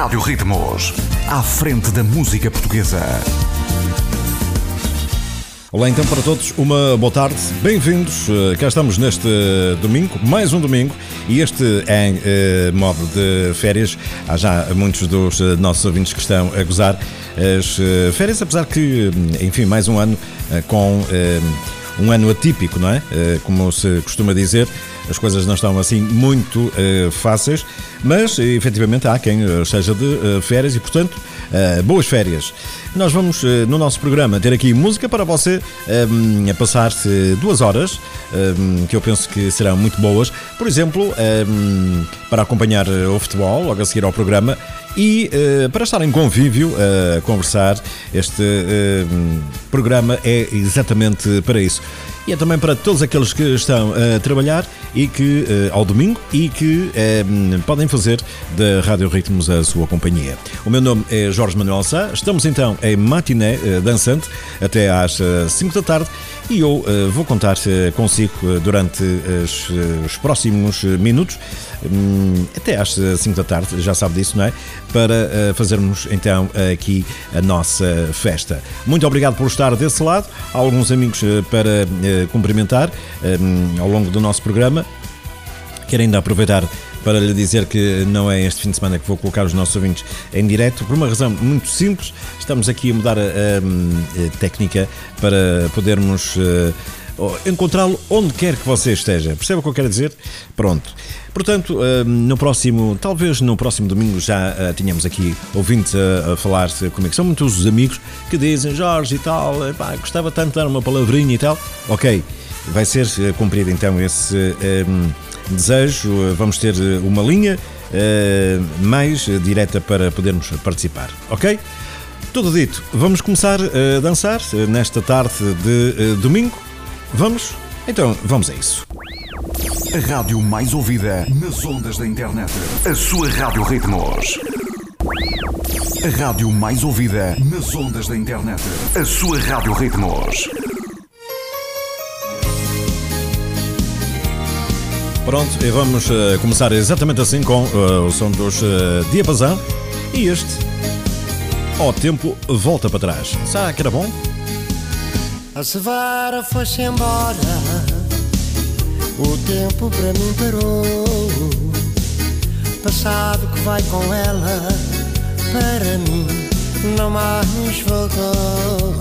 Rádio Ritmos, à frente da música portuguesa. Olá então para todos, uma boa tarde, bem-vindos. Uh, cá estamos neste domingo, mais um domingo, e este em uh, modo de férias. Há já muitos dos uh, nossos ouvintes que estão a gozar as férias, apesar que, enfim, mais um ano com um ano atípico, não é? Como se costuma dizer, as coisas não estão assim muito fáceis, mas efetivamente há quem seja de férias e, portanto, boas férias. Nós vamos, eh, no nosso programa, ter aqui música para você a passar duas horas, que eu penso que serão muito boas. Por exemplo, para acompanhar eh, o futebol, logo a seguir ao programa, e uh, para estar em convívio a conversar, este uh, programa é exatamente para isso. E é também para todos aqueles que estão a trabalhar e que uh, ao domingo e que podem fazer da Rádio Ritmos a sua companhia. O meu nome é Jorge Manuel Sá, estamos então em matiné dançante até às 5 da tarde e eu vou contar consigo durante os próximos minutos Hum, até às 5 da tarde, já sabe disso, não é? Para eh, fazermos então aqui a nossa festa. Muito obrigado por estar desse lado. Há alguns amigos eh, para eh, cumprimentar hum, ao longo do nosso programa. Quero ainda aproveitar para lhe dizer que não é este fim de semana que vou colocar os nossos ouvintes em direto, por uma razão muito simples. Estamos aqui a mudar a, a, a técnica para podermos encontrá-lo onde quer que você esteja. Percebe o que eu quero dizer? Pronto. Portanto, hum, no próximo, talvez no próximo domingo já uh, tínhamos aqui ouvintes a, a falar comigo. São muitos os amigos que dizem Jorge e tal, gostava tanto de dar uma palavrinha e tal. Ok, vai ser uh, cumprido então esse um, desejo. Vamos ter uma linha uh, mais direta para podermos participar. Ok? Tudo dito, vamos começar a dançar nesta tarde de domingo. Vamos? Então, vamos a isso. A rádio mais ouvida nas ondas da internet. A sua Rádio Ritmos. A rádio mais ouvida nas ondas da internet. A sua Rádio Ritmos. Pronto, e vamos uh, começar exatamente assim com uh, o som dos uh, Diapasão. E este, ao tempo, volta para trás. Será que era bom? A Sevara foi-se embora, o tempo para mim parou. Passado que vai com ela, para mim não mais voltou.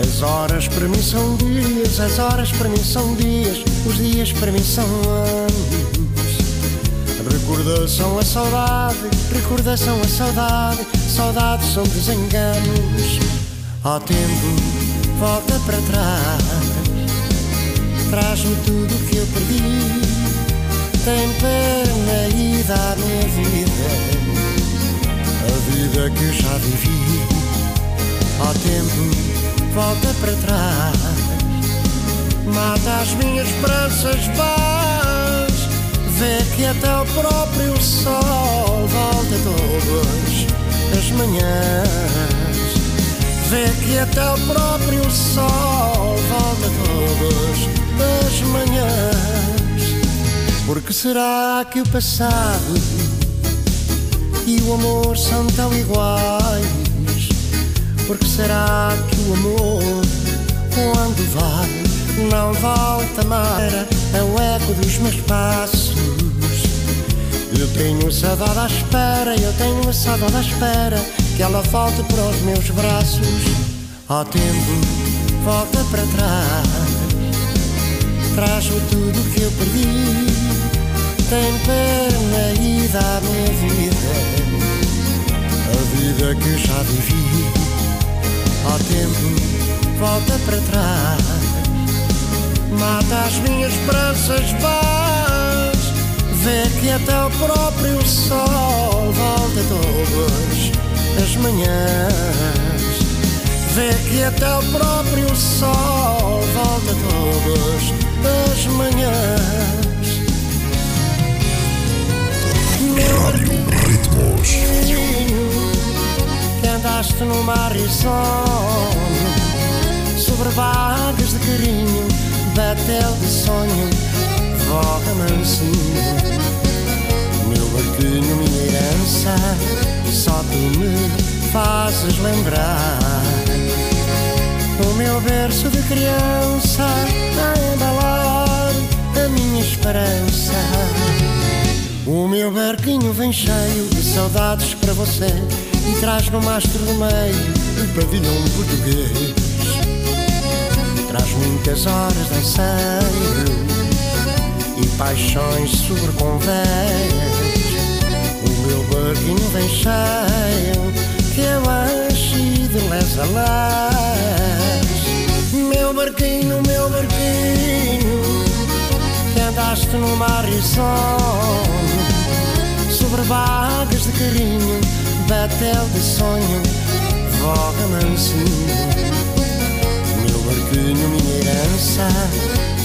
As horas para mim são dias, as horas para mim são dias, os dias para mim são anos. Recordação a saudade, recordação a saudade, saudade são desenganos. Ao tempo volta para trás. Traz-me tudo que eu perdi. Tem pena e dá minha vida. A vida que eu já vivi. Ao tempo, volta para trás. Mata as minhas esperanças vãs. Vê que até o próprio sol volta todas as manhãs. Vê que até o próprio sol volta todas as manhãs. Porque será que o passado e o amor são tão iguais? Porque será que o amor, quando vai, não volta mais? É o eco dos meus passos. Eu tenho saudade à espera, eu tenho saudade à espera que ela volte para os meus braços. Ó tempo, volta para trás. Traz-me tudo que eu perdi. Tem pena e dá minha vida. A vida que já vivi. Ó tempo, volta para trás. Mata as minhas esperanças vãs. Vê que até o próprio sol volta todos as manhãs. Vê que até o próprio sol volta todas as manhãs. Rádio Ritmos. Que andaste no mar e sono, sobre vagas de carinho, batel de sonho, voga mansinho. Meu barquinho, minha criança, só tu me fazes lembrar. O meu berço de criança a embalar a minha esperança. O meu barquinho vem cheio de saudades para você e traz no mastro do meio um pavilhão português. Traz muitas horas de anseio e paixões sobreconvés. O meu barquinho vem cheio que eu enchi de les a les. Meu barquinho, meu barquinho, que andaste no mar risonho, sobre vagas de carinho, batel de sonho, voga mansinho. Meu barquinho, minha herança,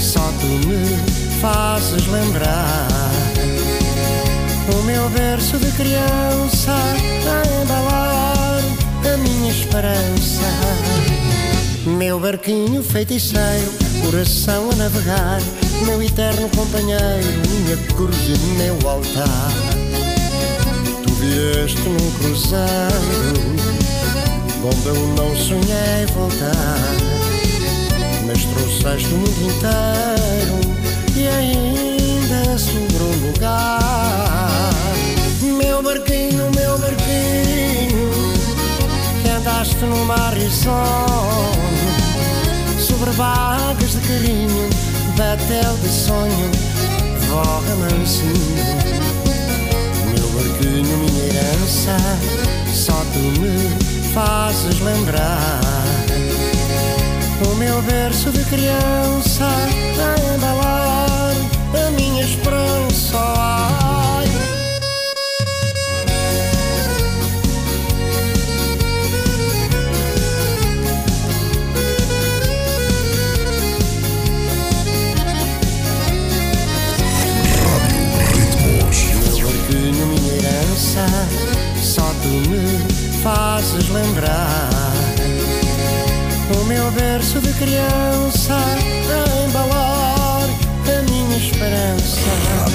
só tu me fazes lembrar. O meu berço de criança a embalar a minha esperança. Meu barquinho feiticeiro, coração a navegar, meu eterno companheiro, minha cruz e meu altar. Tu vieste num cruzeiro, onde eu não sonhei voltar, mas trouxeste o mundo inteiro e ainda sobrou lugar. Meu barquinho, meu barquinho, que andaste no mar risonho, sobre vagas de carinho, batel de sonho, voga mansinho. Meu barquinho, minha herança, só tu me fazes lembrar. O meu berço de criança a embalar lembrar. O meu berço de criança esperança.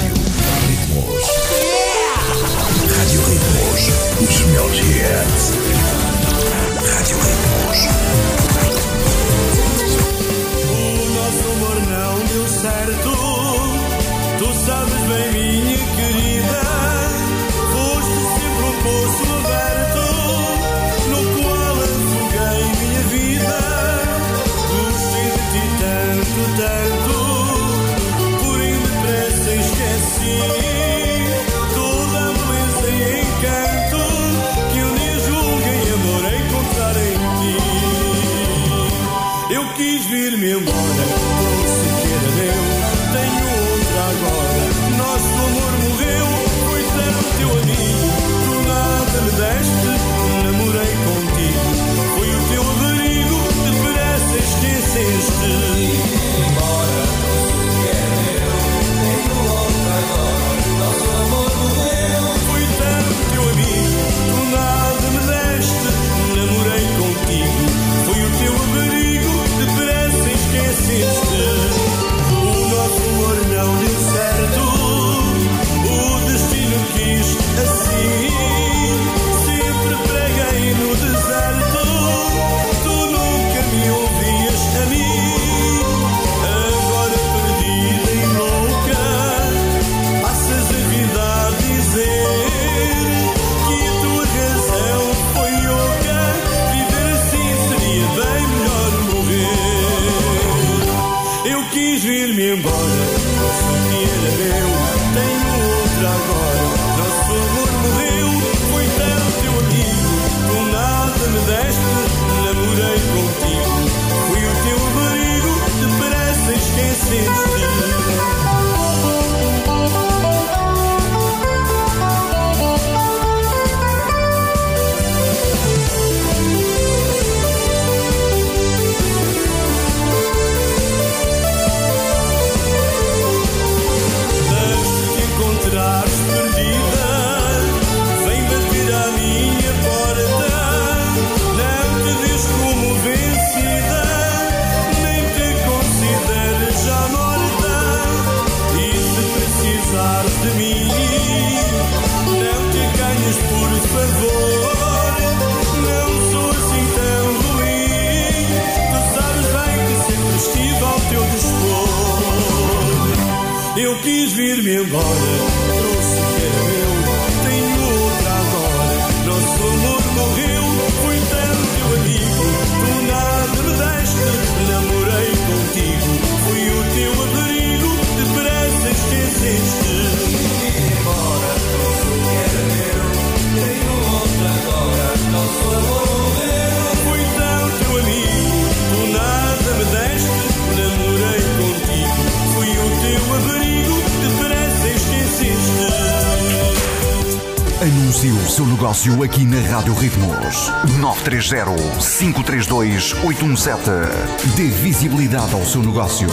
Aqui na Rádio Ritmos. 930-532-817. Dê visibilidade ao seu negócio.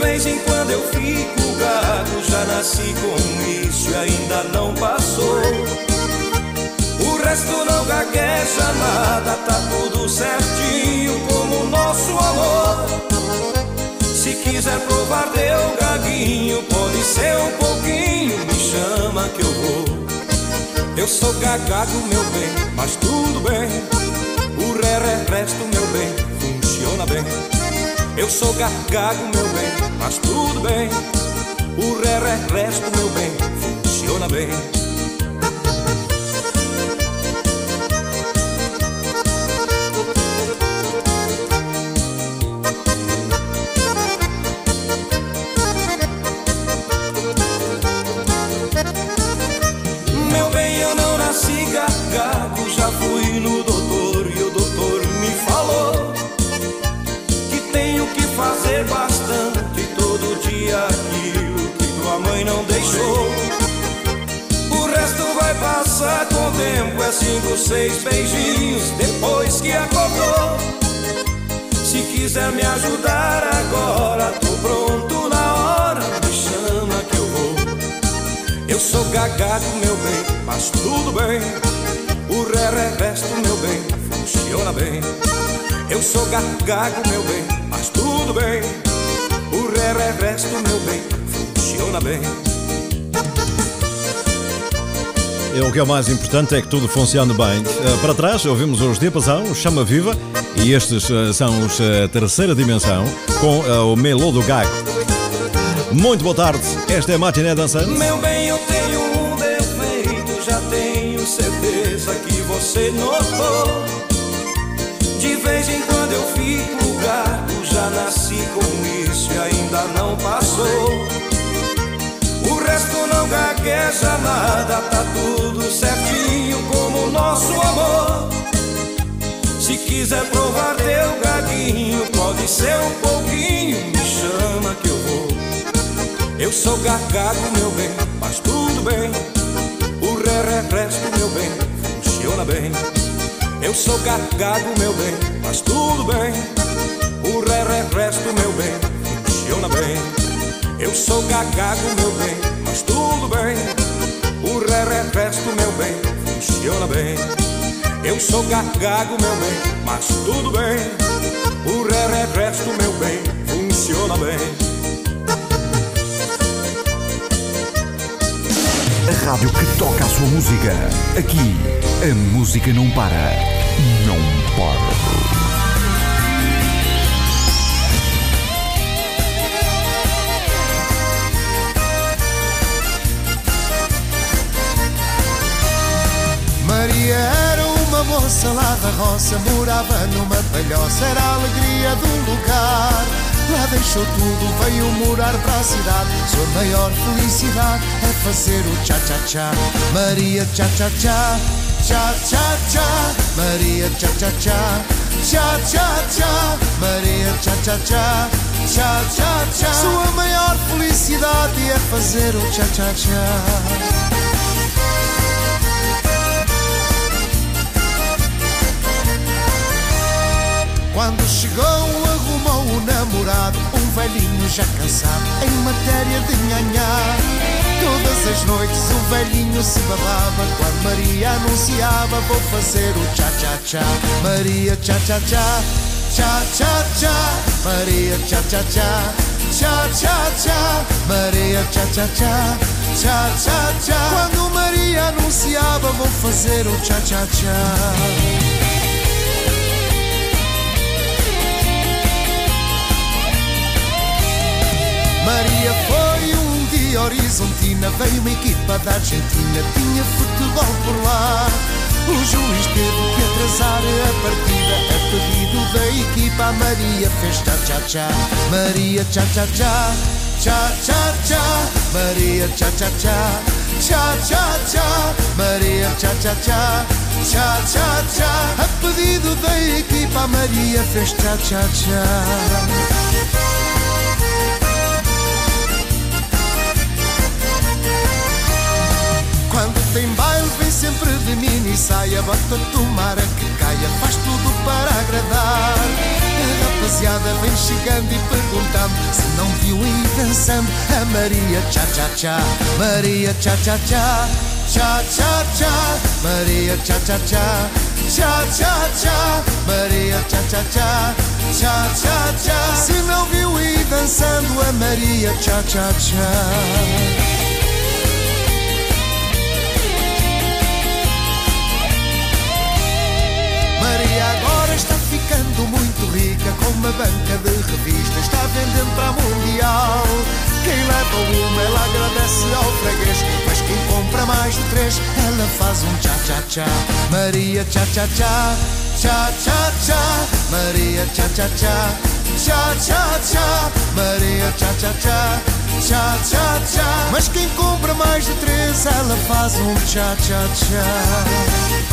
Vez em quando eu fico gago, já nasci com isso e ainda não passou. O resto não gagueja nada, tá tudo certinho como o nosso amor. Se quiser provar deu gaguinho, pode ser um pouquinho, me chama que eu vou. Eu sou gagago, meu bem, mas tudo bem. O ré, ré, resto, meu bem, funciona bem. Eu sou gagago, meu bem, mas tudo bem. O ré, ré, resto, meu bem, funciona bem. Não deixou. O resto vai passar com o tempo, é cinco, seis beijinhos depois que acordou. Se quiser me ajudar agora, tô pronto na hora, me chama que eu vou. Eu sou gagago, meu bem, mas tudo bem. O ré, resto, meu bem, funciona bem. Eu sou gagago, meu bem, mas tudo bem. O ré, resto, meu bem, funciona bem. É o que é o mais importante é que tudo funcione bem. Eh, Para trás ouvimos os Diapasão, o Chama Viva, e estes eh, são os eh, Terceira Dimensão, com o Melo do Gago. Muito boa tarde, esta é a Matiné Dançante. Meu bem, eu tenho um defeito, já tenho certeza que você notou. De vez em quando eu fico gato, já nasci com isso e ainda não passou. Não gagueja nada, tá tudo certinho como o nosso amor. Se quiser provar teu gaguinho, pode ser um pouquinho, me chama que eu vou. Eu sou gagago, meu bem, mas tudo bem. O ré, ré, resto, meu bem, funciona bem. Eu sou gagago, meu bem, mas tudo bem. O ré, ré, resto, meu bem, funciona bem. Eu sou gagago, meu bem, mas tudo bem. O ré, resto, meu bem, funciona bem. Eu sou gagago, meu bem, mas tudo bem. O ré, resto, meu bem, funciona bem. A rádio que toca a sua música. Aqui, a música não para. Não para. Maria era uma moça lá da roça, morava numa palhoça, era a alegria do lugar. Lá deixou tudo, veio morar para a cidade. Sua maior felicidade é fazer o tchá-tchá-tchá. Maria tchá-tchá-tchá, tchá-tchá-tchá. Maria tchá-tchá-tchá, tchá-tchá-tchá. Maria tchá-tchá-tchá, tchá-tchá-tchá. Sua maior felicidade é fazer o tchá-tchá-tchá. Quando chegou, arrumou o namorado, um velhinho já cansado em matéria de nhanhá. Todas as noites o velhinho se babava quando Maria anunciava: Vou fazer o tchá-tchá-tchá. Maria tchá-tchá-tchá, tchá-tchá-tchá. Maria tchá-tchá-tchá, tchá-tchá-tchá. Maria tchá-tchá-tchá, tchá-tchá-tchá. Quando Maria anunciava: Vou fazer o tchá-tchá-tchá. Maria foi um dia horizontina, veio uma equipa da Argentina, tinha futebol por lá. O juiz teve que atrasar a partida, a pedido da equipa, a Maria fez tchá-tchá-tchá. Maria tchá-tchá-tchá, tchá-tchá-tchá. Maria Maria cha cha cha, cha cha cha, Maria cha cha cha, cha cha cha. A pedido da equipa, a Maria fez cha tem baile vem sempre de mini saia Bota tomara que caia, faz tudo para agradar. A rapaziada vem chegando e perguntando Se não viu ir dançando a Maria Tchá Tchá Tchá. Maria Tchá Tchá Tchá Tchá Tchá Tchá. Maria Tchá Tchá Tchá Tchá Tchá Tchá. Maria Tchá Tchá Tchá Tchá Tchá Tchá. Se não viu ir dançando a Maria Tchá Tchá Tchá está ficando muito rica Com uma banca de revistas. Está vendendo para a Mundial. Quem leva uma ela agradece ao freguês. Mas quem compra mais de três Ela faz um tchá-tchá-tchá Maria tchá-tchá-tchá Tchá-tchá-tchá Maria tchá-tchá-tchá Tchá-tchá-tchá Maria tchá-tchá-tchá Tchá-tchá-tchá Mas quem compra mais de três Ela faz um tchá-tchá-tchá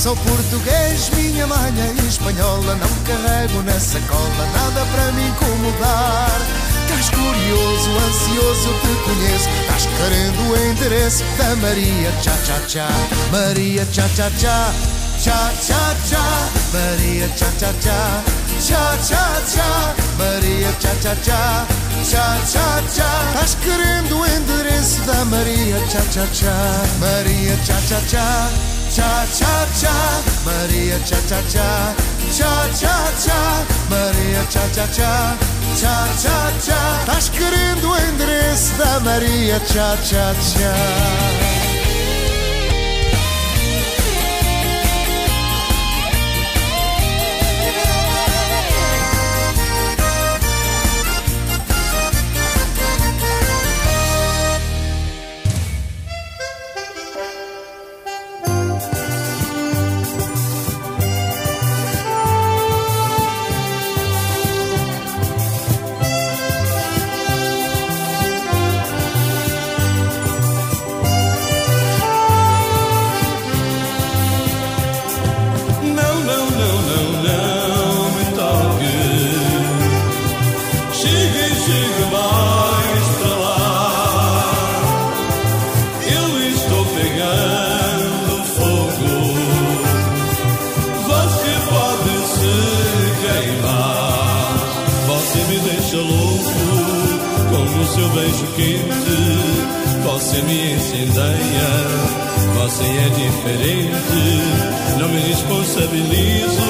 Sou português, minha mãe é espanhola Não carrego na sacola nada para me incomodar. Estás curioso, ansioso, eu te conheço Estás querendo o endereço da Maria Tchá Tchá Tchá. Maria Tchá Tchá Tchá Tchá Tchá Tchá. Maria Tchá Tchá Tchá Tchá Tchá Tchá. Maria Tchá Tchá Tchá Tchá Tchá Tchá. Estás querendo o endereço da Maria Tchá Tchá Tchá. Maria Tchá Tchá Tchá Cha cha cha, Maria cha cha cha, cha cha cha, Maria cha cha cha, cha cha cha. Estás querendo o endereço da Maria cha cha cha. Seu beijo quente. Você me incendeia. Você é diferente, não me responsabilizo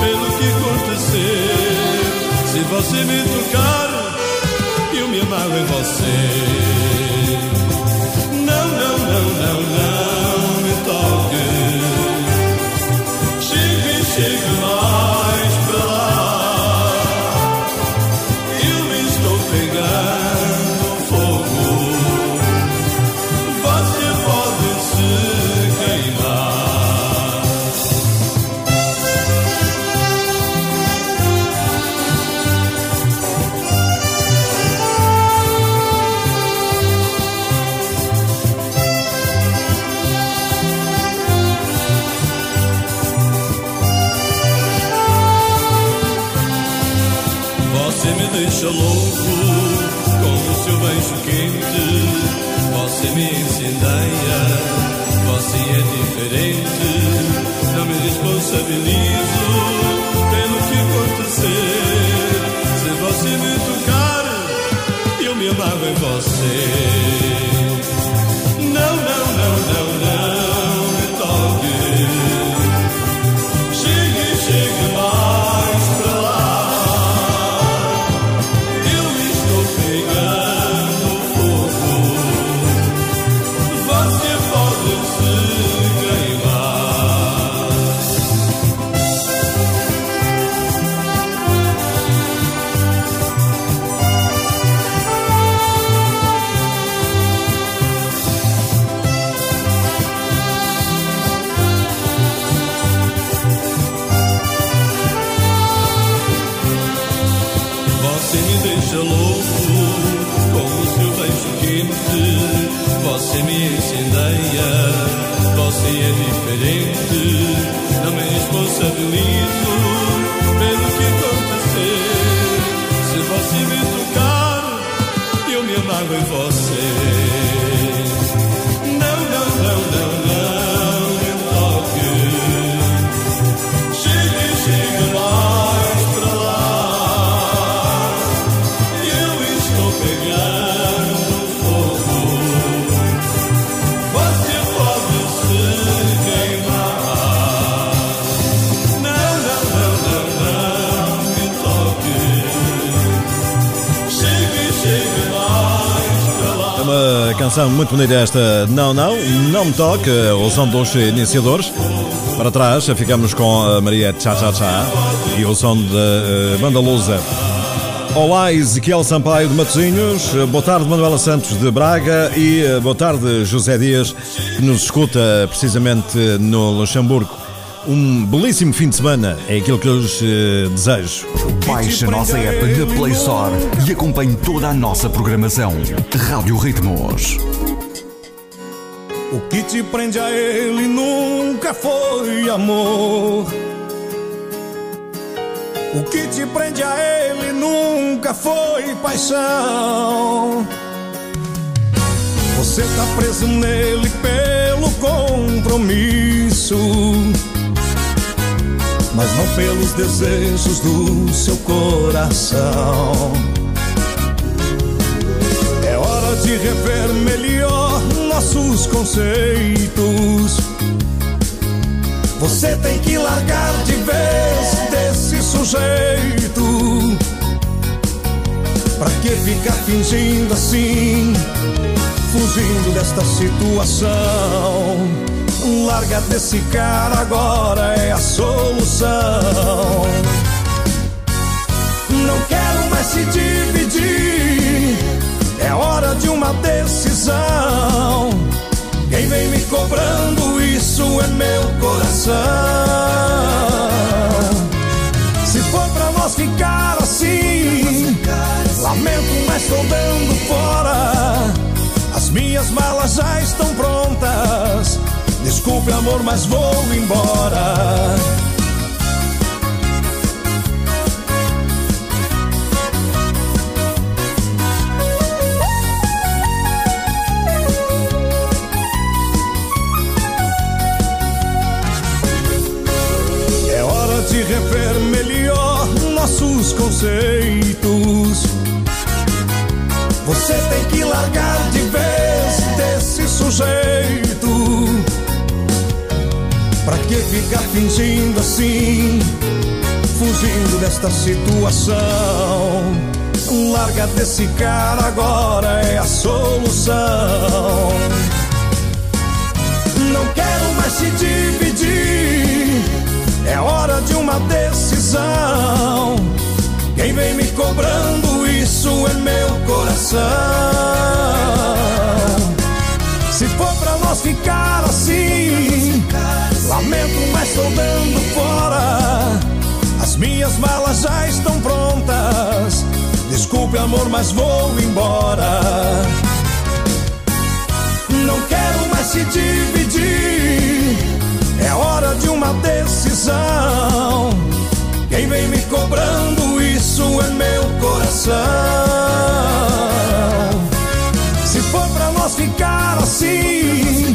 pelo que acontecer. Se você me tocar, eu me amarro em você. Você é diferente. Não me responsabilizo pelo que acontecer. Se você me tocar, eu me amarro em você. Canção muito bonita esta Não Não, Não Me Toque, o som dos iniciadores. Para trás ficamos com a Maria Tchá Tchá Tchá e o som da eh, banda Lusa. Olá, Ezequiel Sampaio de Matosinhos, boa tarde Manuela Santos de Braga e eh, boa tarde José Dias, que nos escuta precisamente no Luxemburgo. Um belíssimo fim de semana é aquilo que eu lhes eh, desejo. Baixe a nossa app na Play Store e acompanhe toda a nossa programação. Rádio Ritmos. O que te prende a ele nunca foi amor. O que te prende a ele nunca foi paixão. Você tá preso nele pelo compromisso, mas não pelos desejos do seu coração. É hora de rever melhor nossos conceitos. Você tem que largar de vez desse sujeito. Pra que ficar fingindo assim? Fugindo desta situação. Larga desse cara agora é a solução. Não quero mais se dividir. É hora de uma decisão. Quem vem me cobrando isso é meu coração. Se for pra nós ficar assim, lamento, mas estou dando fora. As minhas malas já estão prontas. Desculpe, amor, mas vou embora. É hora de rever melhor nossos conceitos. Você tem que largar ficar fingindo assim? Fugindo desta situação. Larga desse cara agora é a solução. Não quero mais se dividir. É hora de uma decisão. Quem vem me cobrando isso é meu coração. Estou dando fora. As minhas malas já estão prontas. Desculpe, amor, mas vou embora. Não quero mais se dividir. É hora de uma decisão. Quem vem me cobrando isso é meu coração. Se for pra nós ficar assim,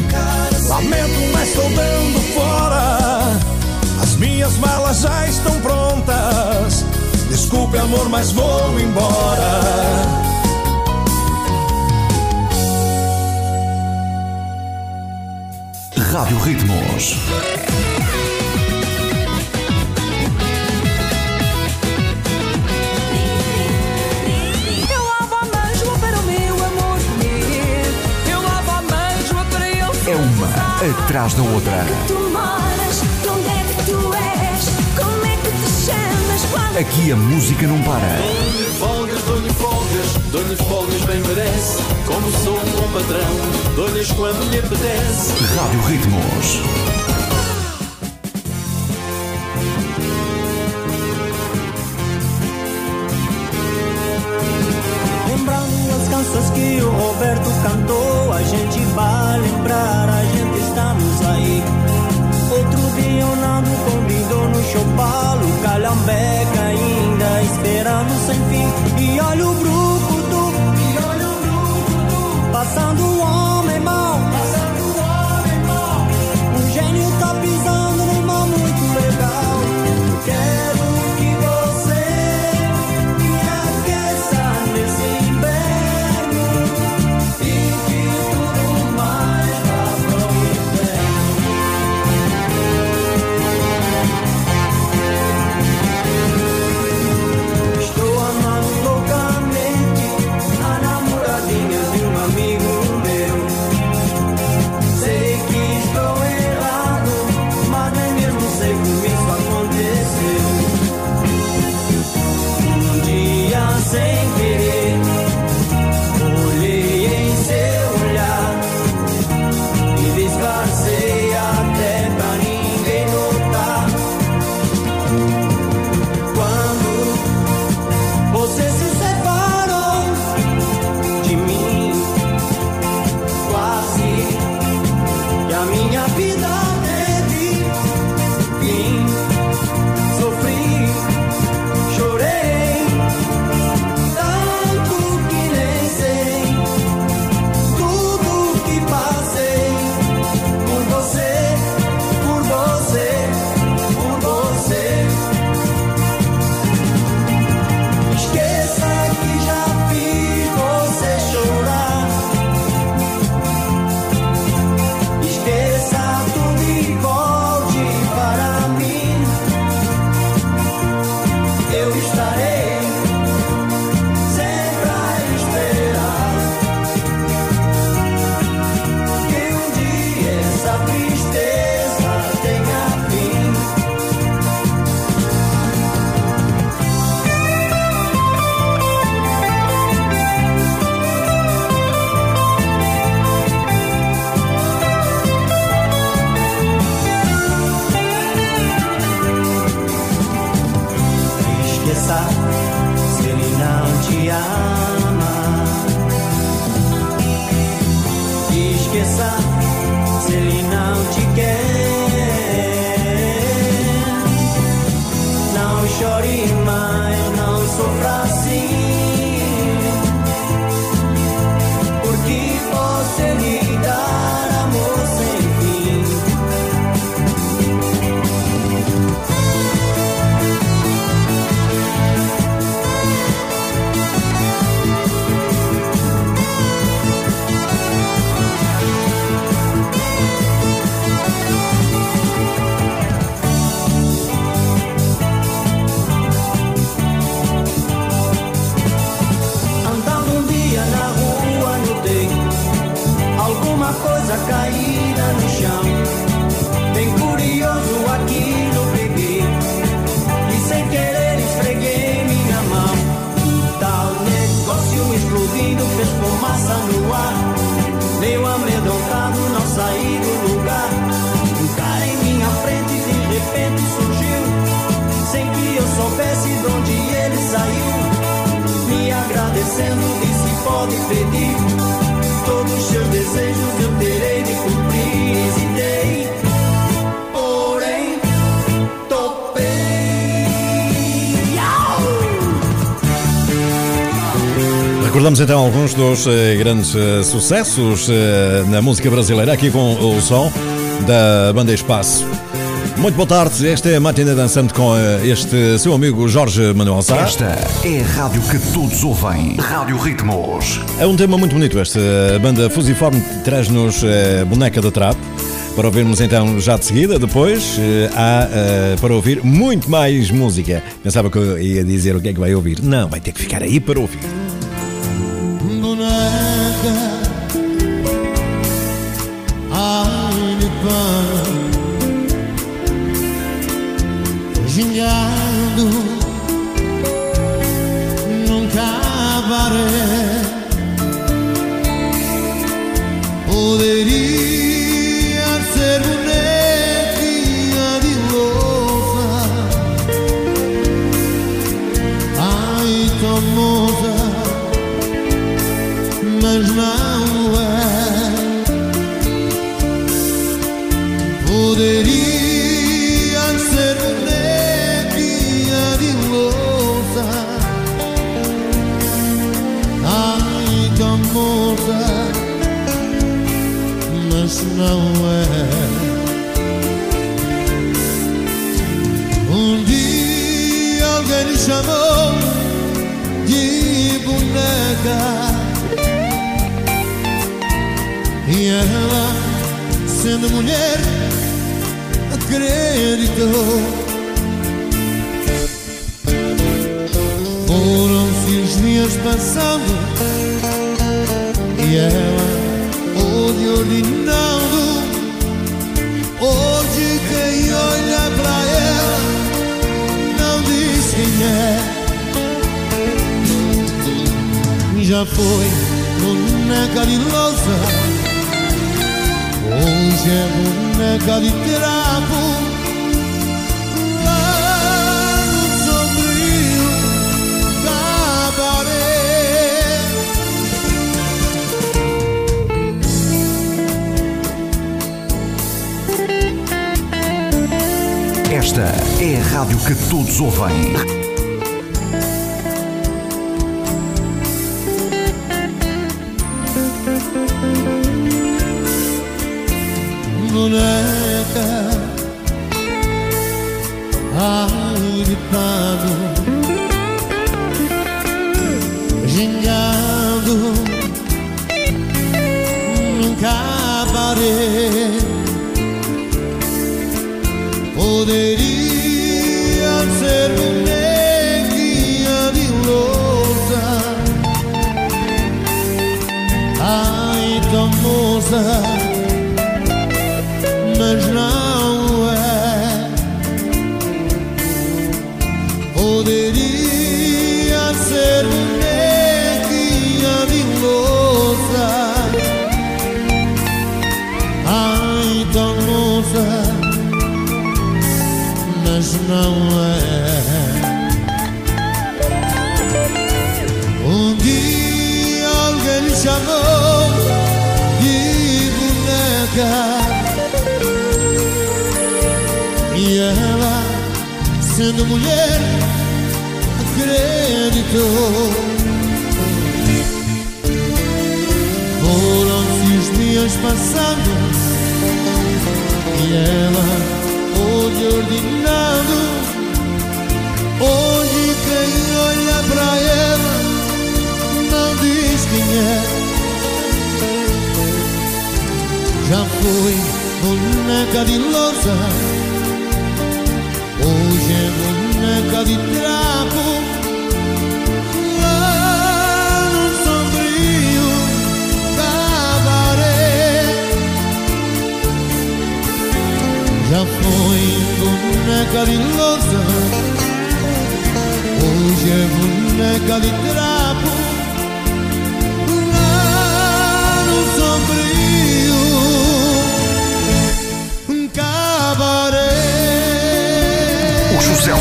lamento, mas estou dando minhas malas já estão prontas. Desculpe, amor, mas vou embora. Rádio Ritmos. Eu lavo a mesma para o meu amor comer. Eu lavo a mesma para ele É uma atrás da outra. Aqui a música não para. Dou-lhe folgas, dou-lhe folgas, dou-lhe folgas, bem merece. Como sou um bom patrão, dou-lhes quando lhe apetece. Rádio Ritmos. danças que o Roberto cantou, a gente vai lembrar, a gente estamos aí. Outro Vitruvianando, combinou no chopalo, calhambeca ainda esperando sem fim. E olha o do e olha o do passando um então alguns dos eh, grandes eh, sucessos eh, na música brasileira, aqui com o som da banda Espaço. Muito boa tarde, esta é a Matina Dançante com eh, este seu amigo Jorge Manuel Sá. Esta é a rádio que todos ouvem, Rádio Ritmos. É um tema muito bonito este, a banda Fusiforme traz-nos eh, Boneca da Trap, para ouvirmos então já de seguida, depois eh, há para ouvir muito mais música. Pensava que eu ia dizer o que é que vai ouvir, não, vai ter que ficar aí para ouvir. vão. Gingado num cabaré Poderia não é. Um dia alguém lhe chamou de boneca e ela, sendo mulher, acreditou. Foram-se os dias passando e ela ouve ordenando. Hoje quem olha pra ela não diz quem é. Já foi boneca de lousa, hoje é boneca de trapo. Esta é a rádio que todos ouvem. boneca Ai de pano Gingando Num cabaré Poderia ser bonequinha de lousa Ai tão sendo mulher, acreditou. Foram-se os dias passando e ela, hoje ordenando. Hoje quem olha pra ela não diz quem é. Já foi boneca de lousa. Hoje de trapo. Lá no sombrio cabaré Já foi boneca de lousa. Hoje é boneca de trapo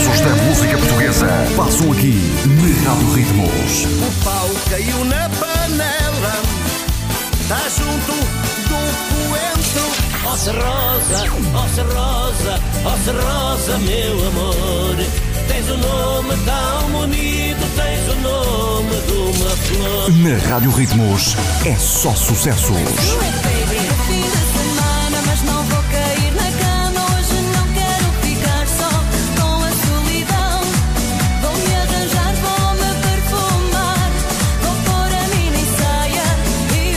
cabaré Os sucessos da música portuguesa passam aqui na Rádio Ritmos. O pau caiu na panela, tá junto do coentro. Se rosa, se rosa, se rosa, meu amor. Tens o nome tão bonito, tens o nome de uma flor. Na Rádio Ritmos é só sucessos.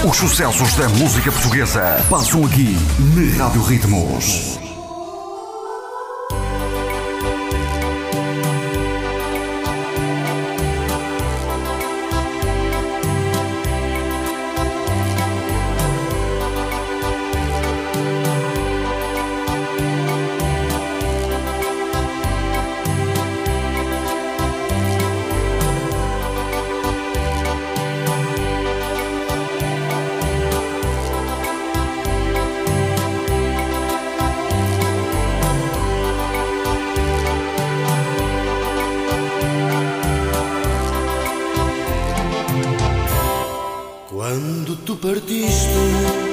Os sucessos da música portuguesa passam aqui na Rádio Ritmos. Quando tu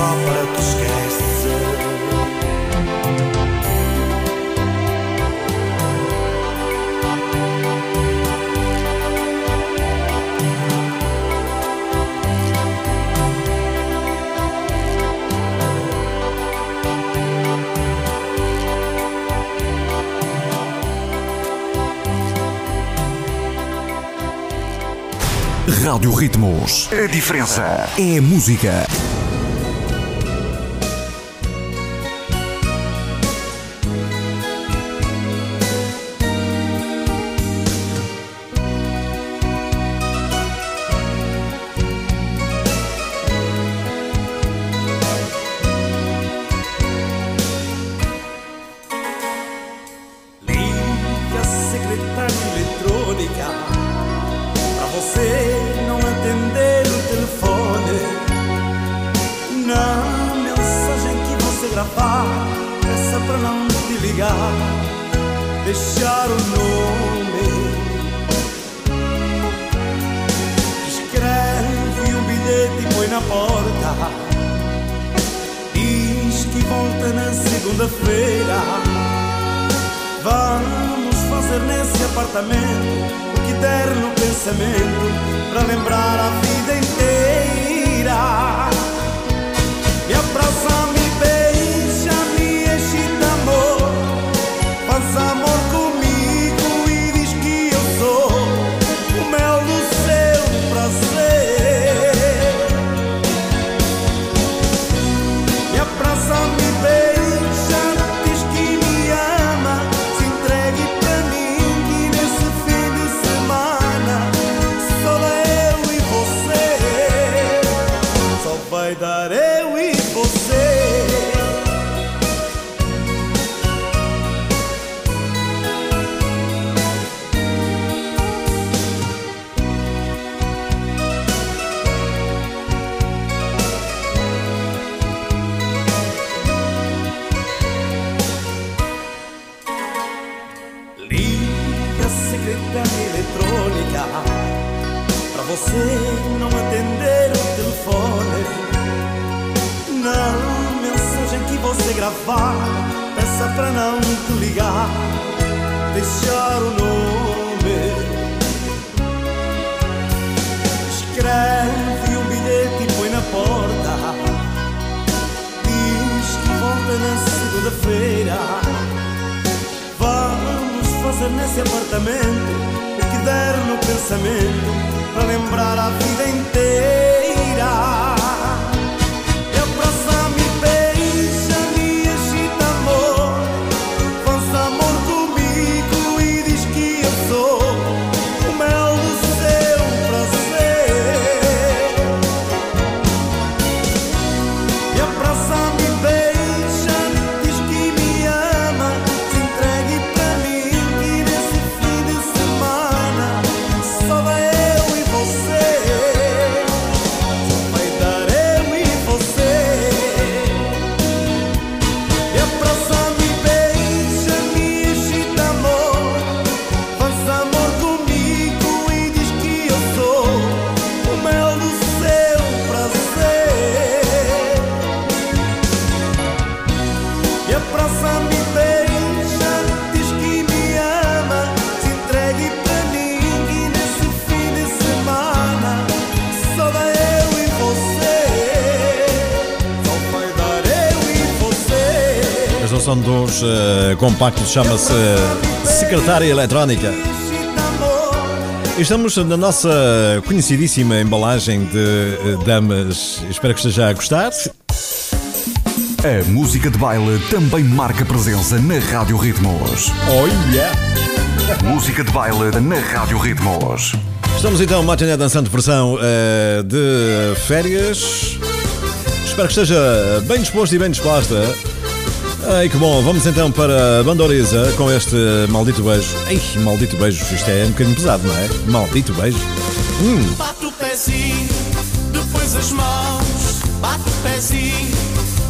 só para tu esqueces. Rádio Ritmos. A diferença é a música. porta. Diz que volta na segunda-feira. Vamos fazer nesse apartamento o que der no pensamento para lembrar a vida inteira. E abraça-me. Gravar, peça para não te ligar, deixar o nome. Escreve um bilhete e põe na porta. Diz que volta na segunda-feira. Vamos fazer nesse apartamento o que der no pensamento para lembrar a vida inteira. Compactos, chama-se Secretária Eletrónica. Estamos na nossa conhecidíssima embalagem de eh, damas. Espero que esteja a gostar. A música de baile também marca presença na Rádio Ritmos. Yeah! Música de baile na Rádio Ritmos. Estamos então, Matiné Dançante, versão eh, de férias. Espero que esteja bem disposto e bem disposta. Ai que bom, vamos então para Bandoriza com este maldito beijo. Ei, maldito beijo, isto é um bocadinho pesado, não é? Maldito beijo. Hum, Bate o pezinho, depois as mãos. Bate o pezinho,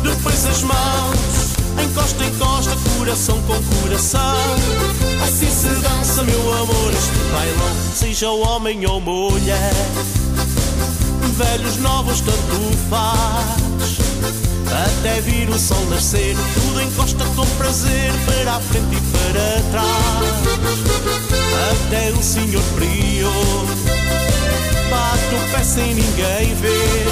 depois as mãos. Encosta, encosta, coração com coração. Assim se dança, meu amor, este bailão. Seja homem ou mulher, velhos, novos, tanto faz. Até vir o sol nascer, tudo encosta com prazer para a frente e para trás. Até o senhor prior bate o pé sem ninguém ver.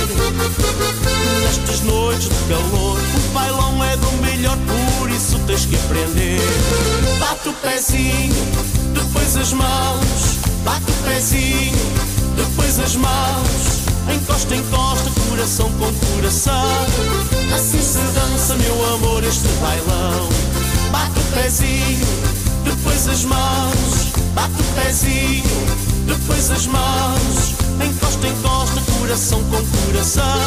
Nestas noites de calor, o bailão é do melhor, por isso tens que aprender. Bate o pezinho, depois as mãos. Bate o pezinho, depois as mãos. Encosta, encosta, coração com coração. Assim se dança, meu amor, este bailão. Bate o pezinho, depois as mãos. Bate o pezinho, depois as mãos. Encosta, encosta, coração com coração.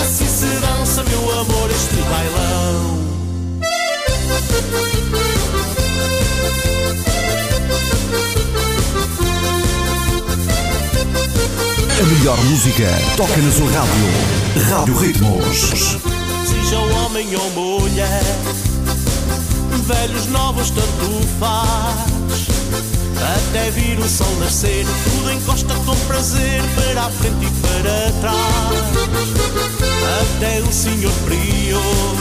Assim se dança, meu amor, este bailão. A melhor música toca na sua rádio. Rádio Ritmos. Seja homem ou mulher, velhos, novos, tanto faz. Até vir o sol nascer, tudo encosta com prazer para a frente e para trás. Até o senhor prior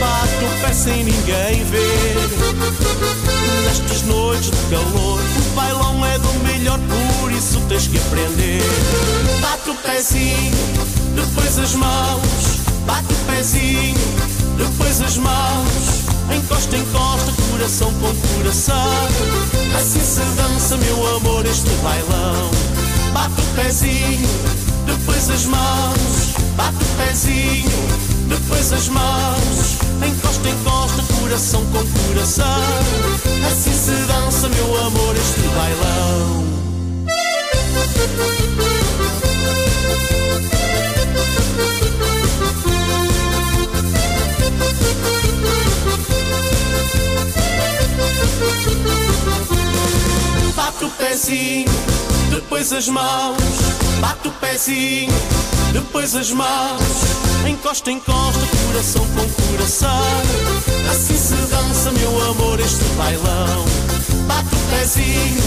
bate o pé sem ninguém ver. Nestas noites de calor, o bailão é do melhor, por isso tens que aprender. Bate o pezinho, depois as mãos. Bate o pezinho, depois as mãos. Encosta, encosta, coração com coração. Assim se dança, meu amor, este bailão. Bate o pezinho, depois as mãos. Bate o pezinho, depois as mãos. Encosta, encosta, coração com coração. Assim se dança, meu amor, este bailão. Bato o pezinho, depois as mãos. Bato o pezinho, depois as mãos. Encosta, encosta, coração com coração. Assim se dança, meu amor, este bailão. Bato o pezinho,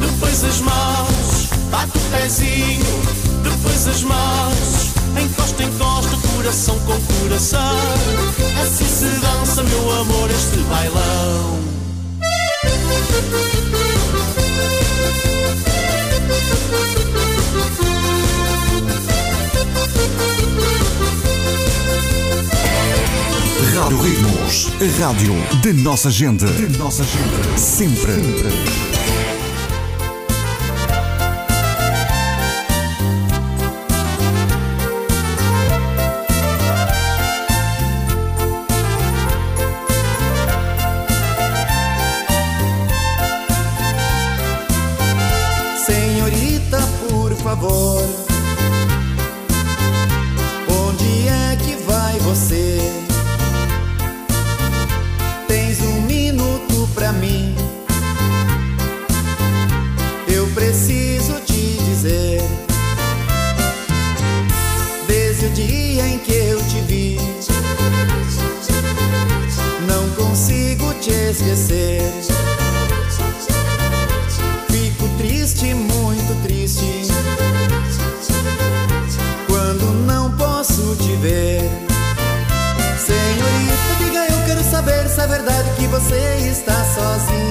depois as mãos. Bato o pezinho, depois as mãos. Encosta, encosta, coração com coração. Assim se dança, meu amor, este bailão. Rádio Ritmos, a rádio de nossa gente. De nossa gente. Sempre. Sempre. que você está sozinho.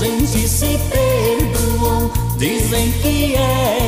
gente se perdoou. Dizem que é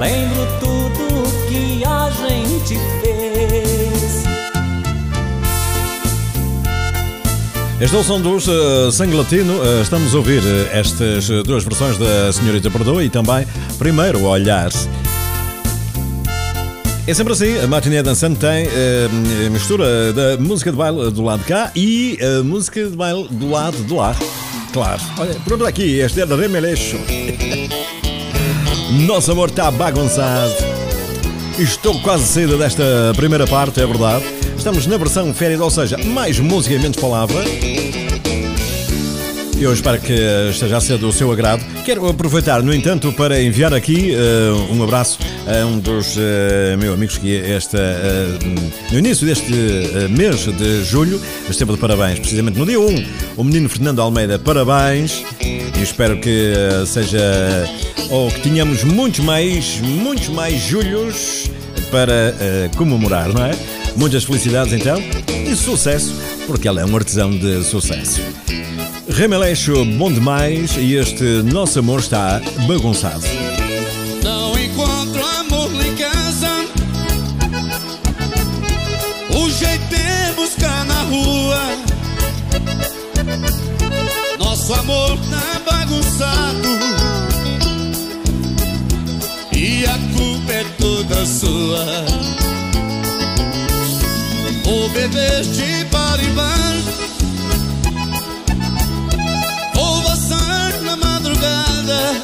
Lembro tudo que a gente fez. Este é o som dos uh, eh, Sangue Latino. Uh, estamos a ouvir uh, estas duas versões da Senhorita Perdoa e também Primeiro Olhar. É sempre assim, a matiné dançante tem uh, mistura da música de baile do lado de cá e a música de baile do lado de lá. Claro. Olha, pronto é aqui, este é da Remeleixo. Nosso amor está bagunçado. Estou quase saída desta primeira parte, é verdade. Estamos na versão férias, ou seja, mais música e menos palavra. E eu espero que esteja a ser do seu agrado. Quero aproveitar, no entanto, para enviar aqui uh, um abraço a um dos uh, meus amigos que esta, uh, no início deste mês de julho esteve de parabéns, precisamente no dia 1, o menino Fernando Almeida. Parabéns e espero que seja ou que tenhamos muitos mais, muitos mais julhos para comemorar, não é? Muitas felicidades então e sucesso, porque ela é um artesão de sucesso. Remeleixo bom demais e este nosso amor está bagunçado. Não encontro amor em casa. O jeito é buscar na rua. Nosso amor tá bagunçado. E a culpa é toda sua. Vou beber de bar em. Vou na madrugada.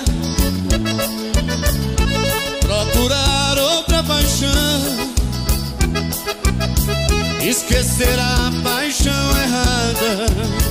Procurar outra paixão. Esquecer a paixão errada.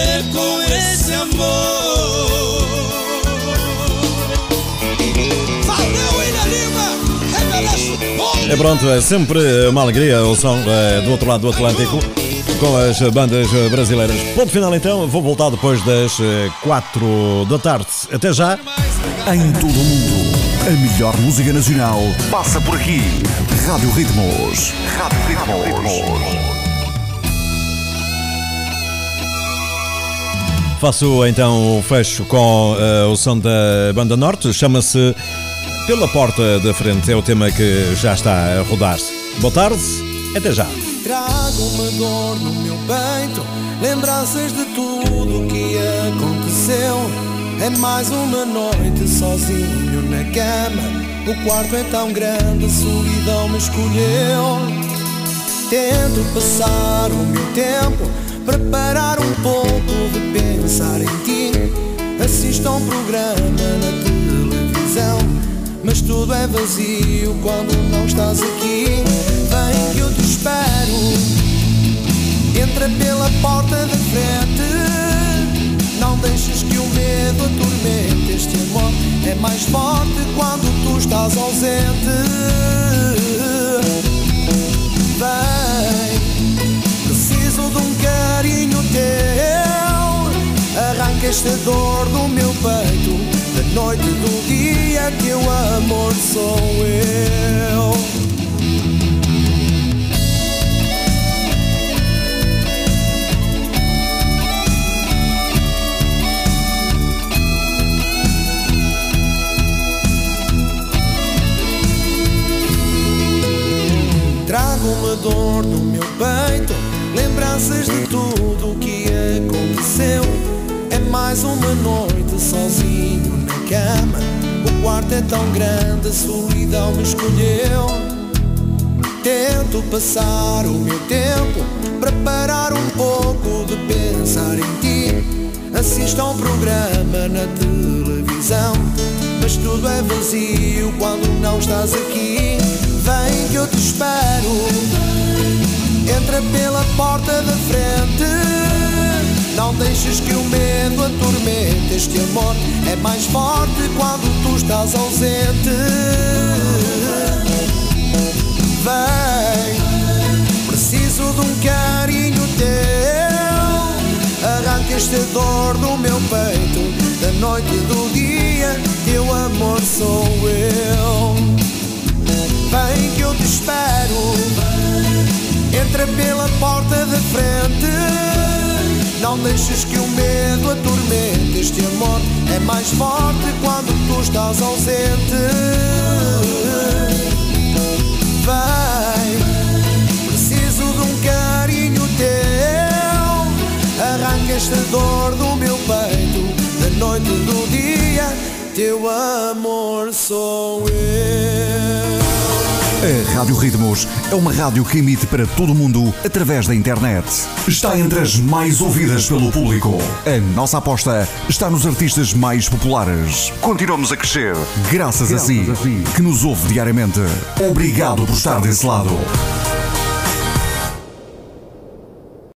Viver com esse amor É pronto, é sempre uma alegria o som eh, do outro lado do Atlântico com as bandas brasileiras. Ponto final então, vou voltar depois das 4 da tarde. Até já. Em todo o mundo, a melhor música nacional passa por aqui. Rádio Ritmos. Rádio Ritmos. Faço então o fecho com eh, o som da Banda Norte, chama-se Pela Porta da Frente, é o tema que já está a rodar-se. Boa tarde, até já. Trago uma dor no meu peito, lembranças de tudo que aconteceu. É mais uma noite sozinho na cama. O quarto é tão grande, a solidão me escolheu. Tento passar o meu tempo, preparar um pouco de pensar em ti. Assisto a um programa na televisão, mas tudo é vazio quando não estás aqui. Vem que eu te espero. Entra pela porta da frente. Não deixes que o medo atormente este amor. É mais forte quando tu estás ausente. Esta dor no meu peito, da noite do dia, teu amor sou eu. Trago uma dor no meu peito, lembranças de tudo o que aconteceu. É mais uma noite sozinho na cama. O quarto é tão grande, a solidão me escolheu. Tento passar o meu tempo para parar um pouco de pensar em ti. Assisto a um programa na televisão, mas tudo é vazio quando não estás aqui. Vem que eu te espero. Entra pela porta da frente. Não deixes que o medo atormente. Este amor é mais forte quando tu estás ausente. Vem, preciso de um carinho teu. Arranca esta dor do meu peito. Da noite e do dia, teu amor sou eu. Vem que eu te espero. Entra pela porta da frente. Não deixes que o medo atormente. Este amor é mais forte quando tu estás ausente. Vem, preciso de um carinho teu. Arranca esta dor do meu peito. Da noite do dia, teu amor sou eu. A Rádio Ritmos é uma rádio que emite para todo o mundo através da internet. Está entre as mais ouvidas pelo público. A nossa aposta está nos artistas mais populares. Continuamos a crescer graças, a si, que nos ouve diariamente. Obrigado por estar desse lado.